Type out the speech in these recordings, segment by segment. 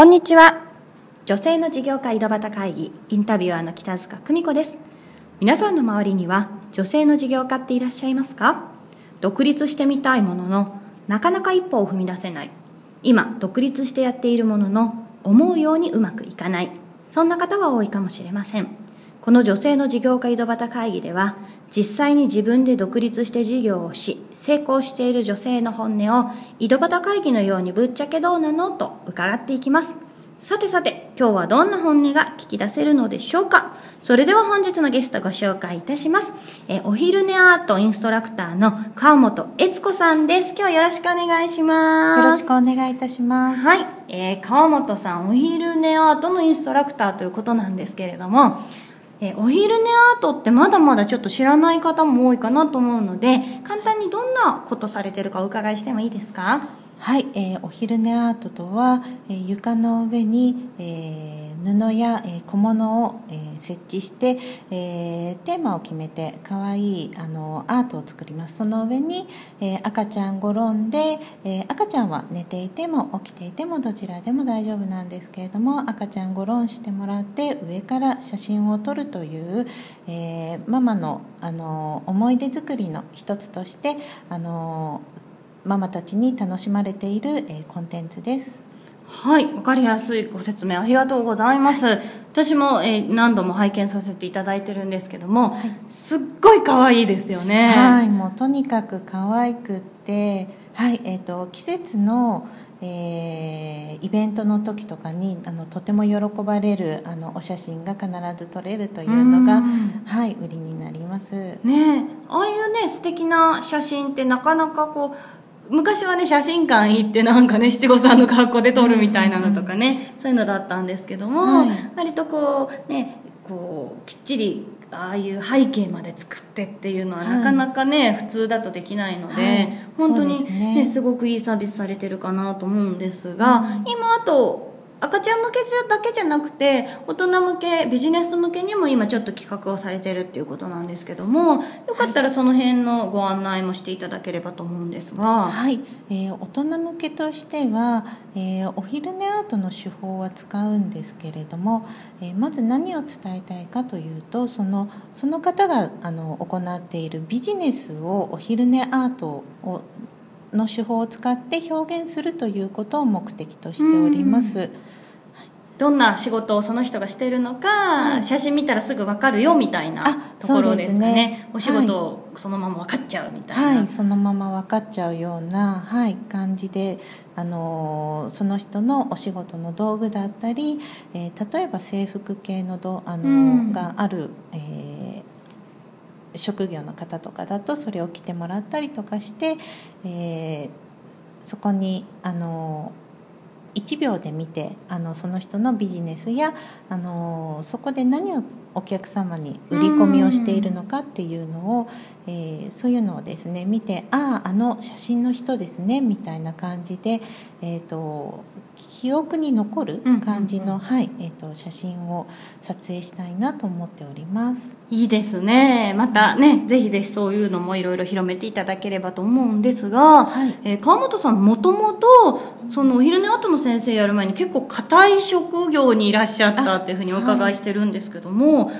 こんにちは。女性の事業家井戸端会議インタビュアーの北塚久美子です。皆さんの周りには女性の事業家っていらっしゃいますか？独立してみたいもののなかなか一歩を踏み出せない。今独立してやっているものの思うようにうまくいかない。そんな方は多いかもしれません。この女性の事業家井戸端会議では実際に自分で独立して事業をし成功している女性の本音を井戸端会議のようにぶっちゃけどうなのと伺っていきますさてさて今日はどんな本音が聞き出せるのでしょうか？それでは本日のゲストご紹介いたします。えお昼寝アートインストラクターの川本悦子さんです。今日よろしくお願いします。よろしくお願いいたします。はい。えー、川本さん、お昼寝アートのインストラクターということなんですけれども、えお昼寝アートってまだまだちょっと知らない方も多いかなと思うので、簡単にどんなことされてるかお伺いしてもいいですか？はい、えー、お昼寝アートとは、えー、床の上に、えー、布や、小物を、設置して、テーマを決めてかわいいあのアートを作ります。その上に、赤ちゃん転んで、赤ちゃんは寝ていても起きていてもどちらでも大丈夫なんですけれども赤ちゃん転んしてもらって上から写真を撮るという、ママのあの思い出作りの一つとしてあのママたちに楽しまれている、コンテンツです。はい分かりやすいご説明ありがとうございます、はい、私も、えー、何度も拝見させていただいてるんですけども、はい、すっごい可愛いですよね。はいもうとにかく可愛くってはいえーと、季節のえー、イベントの時とかにあのとても喜ばれるあのお写真が必ず撮れるというのが、はい売りになります。ねああいうね素敵な写真ってなかなかこう昔はね写真館行ってなんかね七五三の格好で撮るみたいなのとかね、そういうのだったんですけども、はい、割とこうねこうきっちりああいう背景まで作ってっていうのはなかなかね、はい、普通だとできないので、はい、本当にね、ねすごくいいサービスされてるかなと思うんですが、うん、今あと赤ちゃん向けだけじゃなくて大人向けビジネス向けにも今ちょっと企画をされてるっていうことなんですけどもよかったらその辺のご案内もしていただければと思うんですが。はい、えー、大人向けとしては、えー、お昼寝アートの手法は使うんですけれども、えー、まず何を伝えたいかというとそのその方があの行っているビジネスをお昼寝アートをの手法を使って表現するということを目的としております。どんな仕事をその人がしているのか、はい、写真見たらすぐ分かるよみたいなところですかね、ね、お仕事をそのまま分かっちゃうみたいな、はい、そのまま分かっちゃうような、はい、感じで、あのその人のお仕事の道具だったり、えー、例えば制服系のど、あの、うん、がある、えー、職業の方とかだとそれを着てもらったりとかして、えー、そこにあの1秒で見てあのその人のビジネスやあのそこで何をお客様に売り込みをしているのかっていうのを、えー、そういうのをですね見てあああの写真の人ですねみたいな感じで、えーと、記憶に残る感じの、はいえーと、写真を撮影したいなと思っております。いいですね。またねぜひぜひそういうのもいろいろ広めていただければと思うんですが、はい、えー、川本さんもともとそのお昼寝後の先生やる前に結構硬い職業にいらっしゃったっていうふうにお伺いしてるんですけども、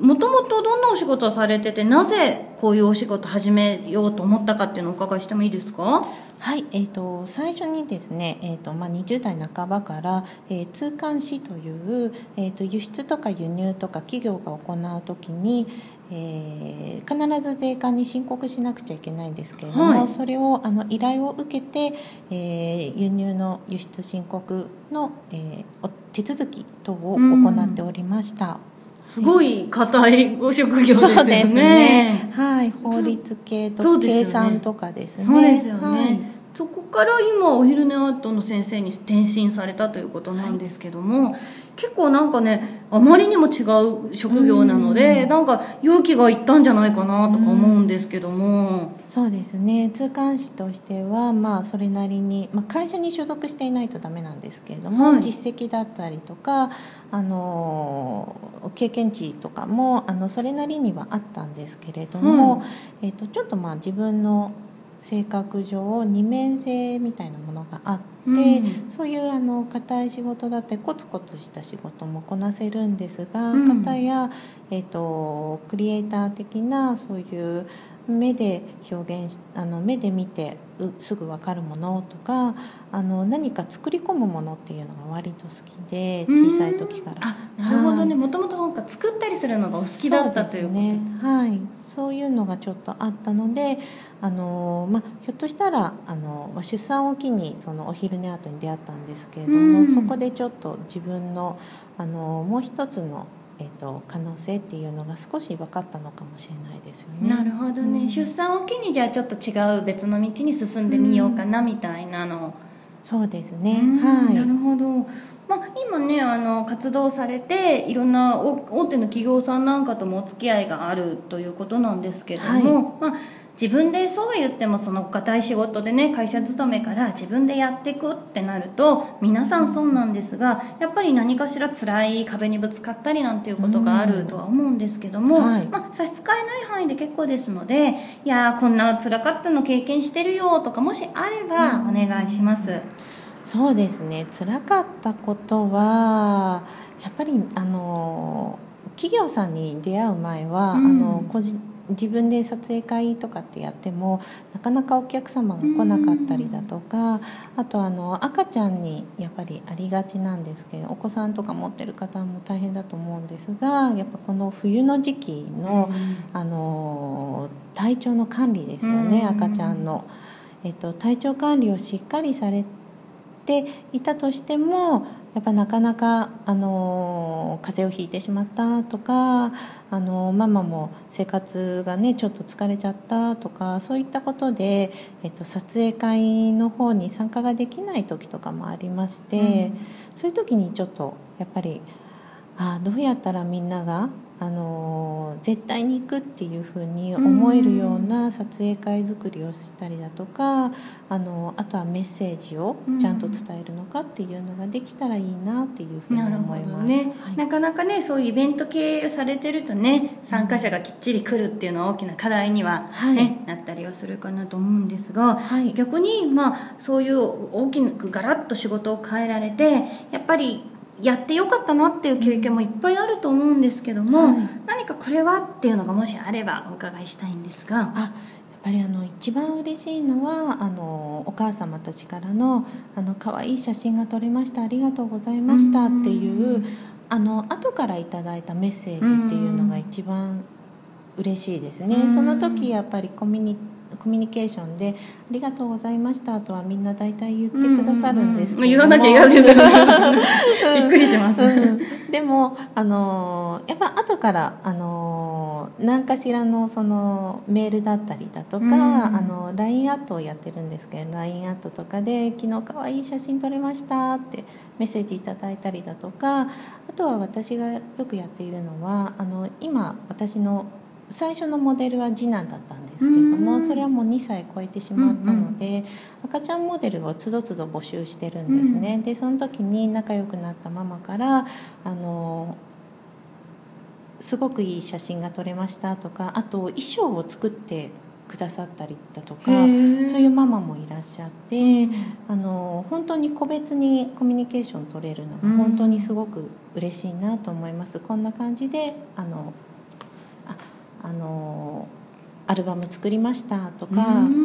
もともとどんなお仕事をされててなぜこういうお仕事始めようと思ったかっていうのをお伺いしてもいいですか？はい、えーと、最初にですね、えーとまあ、20代半ばから、えー、通関士という、えーと、輸出とか輸入とか企業が行う時に、えー、必ず税関に申告しなくちゃいけないんですけれども、はい、それをあの依頼を受けて、えー、輸入の輸出申告の、えー、手続き等を行っておりました。すごい硬いご職業ですよね。ねはい、法律系と計算とかですね。そうですよね。はい、そこから今お昼寝アートの先生に転身されたということなんですけども、はい、結構なんかねあまりにも違う職業なので、ん。なんか勇気がいったんじゃないかなとか思うんですけども、うそうですね。通関士としてはまあそれなりに、まあ、会社に所属していないとダメなんですけれども、はい、実績だったりとかあの経験値とかもあのそれなりにはあったんですけれども、うん、えーと、ちょっとまあ自分の性格上二面性みたいなものがあって、うん、そういうあの硬い仕事だってコツコツした仕事もこなせるんですが、うん、方や、えーと、クリエイター的なそういう目で表現あの目で見てすぐ分かるものとかあの何か作り込むものっていうのが割と好きで小さい時から。あなるほどね。もともと作ったりするのがお好きだったというね。はい。そういうのがちょっとあったのであの、まあ、ひょっとしたらあの出産を機にそのお昼寝後に出会ったんですけれどもそこでちょっと自分のあのもう一つのえーと、可能性っていうのが少し分かったのかもしれないですよね。なるほどね、うん、出産を機にじゃあちょっと違う別の道に進んでみようかなみたいなの、うん、そうですね、はい、なるほど。まあ、今ねあの活動されていろんな大手の企業さんなんかともお付き合いがあるということなんですけども、はい、まあ自分でそうは言ってもその硬い仕事でね会社勤めから自分でやっていくってなると皆さんそうなんですがやっぱり何かしら辛い壁にぶつかったりなんていうことがあるとは思うんですけども、はい、まあ、差し支えない範囲で結構ですのでいやこんな辛かったの経験してるよとかもしあればお願いします。そうですね。辛かったことはやっぱりあの企業さんに出会う前は、うん、あの個人自分で撮影会とかってやってもなかなかお客様が来なかったりだとかあとあの赤ちゃんにやっぱりありがちなんですけどお子さんとか持ってる方も大変だと思うんですがやっぱこの冬の時期のあの体調の管理ですよね赤ちゃんの。えっと、体調管理をしっかりされていたとしてもやっぱなかなか、あの風邪をひいてしまったとか、あのママも生活がねちょっと疲れちゃったとかそういったことで、えっと、撮影会の方に参加ができない時とかもありまして、うん、そういう時にちょっとやっぱりあどうやったらみんながあの絶対に行くっていうふうに思えるような撮影会作りをしたりだとかあのあとはメッセージをちゃんと伝えるのかっていうのができたらいいなっていうふうに思います、ね。はい、なかなかねそういうイベント系されてるとね参加者がきっちり来るっていうのは大きな課題にはね、はい、なったりはするかなと思うんですが、はい、逆にまあそういう大きくガラッと仕事を変えられてやっぱりやってよかったなっていう経験もいっぱいあると思うんですけども、はい、何かこれはっていうのがもしあればお伺いしたいんですが。あやっぱりあの一番嬉しいのはあのお母様たちからの「あの可愛い写真が撮れましたありがとうございました」っていうあの後からいただいたメッセージっていうのが一番嬉しいですね。その時やっぱりコミュニコミュニケーションで「ありがとうございました」とはみんな大体言ってくださるんですけども、言わなきゃ嫌ですよびっくりします、うん、でもあのやっぱ後からあの何かしらのそのメールだったりだとか、あの LINE アットをやってるんですけど LINE アットとかで「昨日かわいい写真撮れました」ってメッセージいただいたりだとかあとは私がよくやっているのはあの今私の最初のモデルは次男だったんですけれどもそれはもう2歳超えてしまったので、赤ちゃんモデルをつどつど募集してるんですね。でその時に仲良くなったママからあのすごくいい写真が撮れましたとかあと衣装を作ってくださったりだとかそういうママもいらっしゃって、うん、あの本当に個別にコミュニケーション取れるのが本当にすごく嬉しいなと思います。こんな感じであのあのアルバム作りましたとか、あの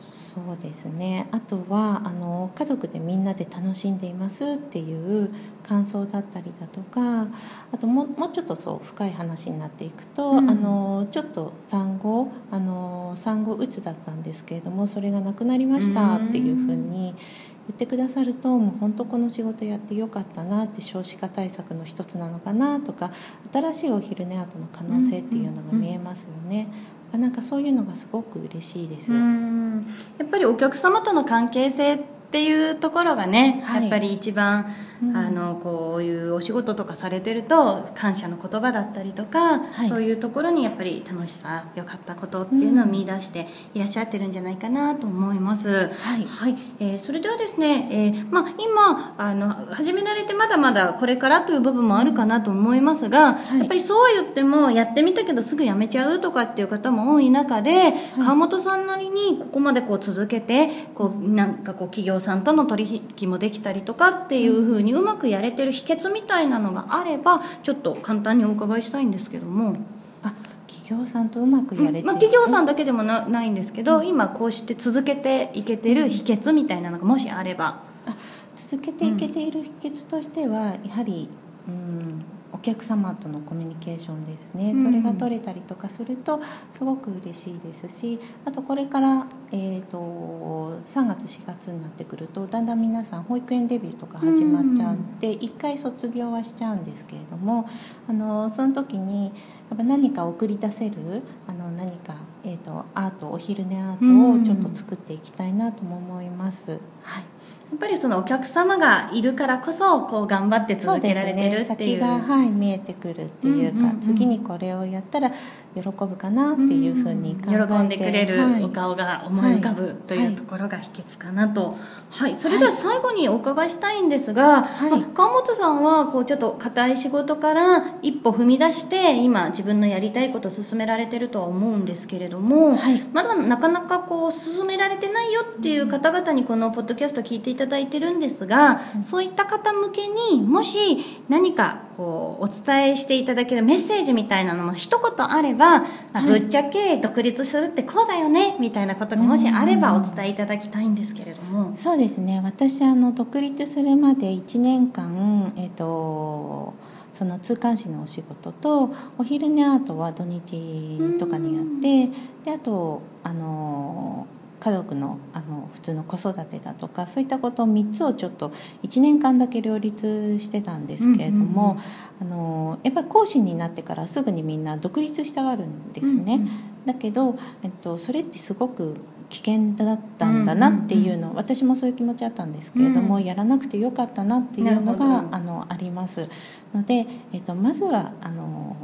そうですね。あとはあの家族でみんなで楽しんでいますっていう感想だったりだとかあとももうちょっとそう深い話になっていくと、うん、あのちょっと産後あの産後うつだったんですけれどもそれがなくなりましたっていうふうに言ってくださるともう本当この仕事やってよかったなって少子化対策の一つなのかなとか新しいお昼寝後の可能性っていうのが見えますよね。なんかそういうのがすごく嬉しいです。やっぱりお客様との関係性っっていうところがね、はいやっぱり一番、うん。あのこういうお仕事とかされてると感謝の言葉だったりとか、はい。そういうところにやっぱり楽しさ良かったことっていうのを見出していらっしゃってるんじゃないかなと思います。はい。はい、えーそれではですね、えーまあ、今あの始められてまだまだこれからという部分もあるかなと思いますが、い。やっぱりそう言ってもやってみたけどすぐやめちゃうとかっていう方も多い中で、川本さんなりにここまでこう続けてこうなんかこう企業さんとの取引もできたりとかっていうふうにうまくやれてる秘訣みたいなのがあればちょっと簡単にお伺いしたいんですけども。あ企業さんとうまくやれてる、まあ、企業さんだけでもなないんですけど、今こうして続けていけてる秘訣みたいなのがもしあれば、あ続けていけている秘訣としては、やはり、うん、お客様とのコミュニケーションですね、うん。それが取れたりとかするとすごく嬉しいですしあとこれから、えー、と3月4月になってくるとだんだん皆さん保育園デビューとか始まっちゃうんで、1回卒業はしちゃうんですけれどもあのその時にやっぱ何か送り出せるあの何か、えー、とアートお昼寝アートをちょっと作っていきたいなとも思います。はい。やっぱりそのお客様がいるからこそこう頑張って続けられてるっていう。先が、はい、見えてくるっていうか、うんうんうん。次にこれをやったら喜ぶかなっていうふうに考えて、喜んでくれるはいお顔が思い浮かぶというところが秘訣かなと、はい。それでは最後にお伺いしたいんですが、はい。まあ川本さんはこうちょっと硬い仕事から一歩踏み出して今自分のやりたいことを進められてるとは思うんですけれども、はい。まだなかなかこう進められてないよっていう方々にこのポッドキャスト聞いていただいてるんですが、そういった方向けにもし何かこうお伝えしていただけるメッセージみたいなのも一言あれば、まあぶっちゃけ独立するってこうだよねみたいなことがもしあればお伝えいただきたいんですけれども。そうですね。私あの独立するまで1年間、えっとその通関士のお仕事とお昼寝アートは土日とかにやってであとあの家族のあの普通の子育てだとかそういったことを3つをちょっと1年間だけ両立してたんですけれども、あのやっぱり講師になってからすぐにみんな独立したがるんですね。うんうん。だけど、えっと、それってすごく危険だったんだなっていうの、私もそういう気持ちあったんですけれども、うん。やらなくてよかったなっていうのがあのあります。ので、えっと、まずはあの、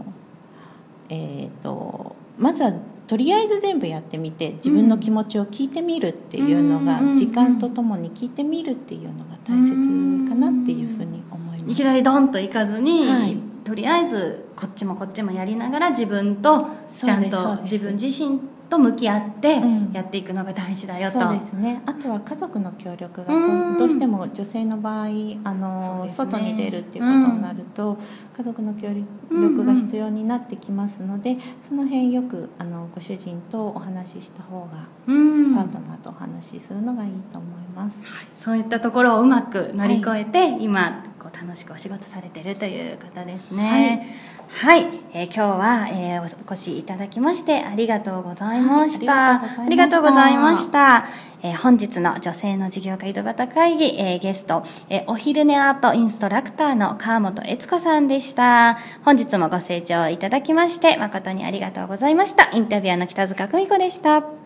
えっと、まずはとりあえず全部やってみて自分の気持ちを聞いてみるっていうのが、うん。時間とともに聞いてみるっていうのが大切かなっていうふうに思います。いきなりドンといかずに、はい。とりあえずこっちもこっちもやりながら自分とちゃんと自分自身と向き合ってうん。やっていくのが大事だよと、そうですね。あとは家族の協力がうん。どどうしても女性の場合あの、ね。外に出るっていうことになると、家族の協力が必要になってきますので、その辺よくあのご主人とお話しした方が、うん。パートナーとお話しするのがいいと思います。そういったところをうまく乗り越えて、今こう楽しくお仕事されてるという方ですね。はい、えー今日は、えーお越しいただきましてありがとうございました、はいありがとうございました。えー本日の女性の事業家井戸端会議、えーゲスト、えーお昼寝アートインストラクターの川本悦子さんでした。本日もご清聴いただきまして誠にありがとうございました。インタビュアーの北塚久美子でした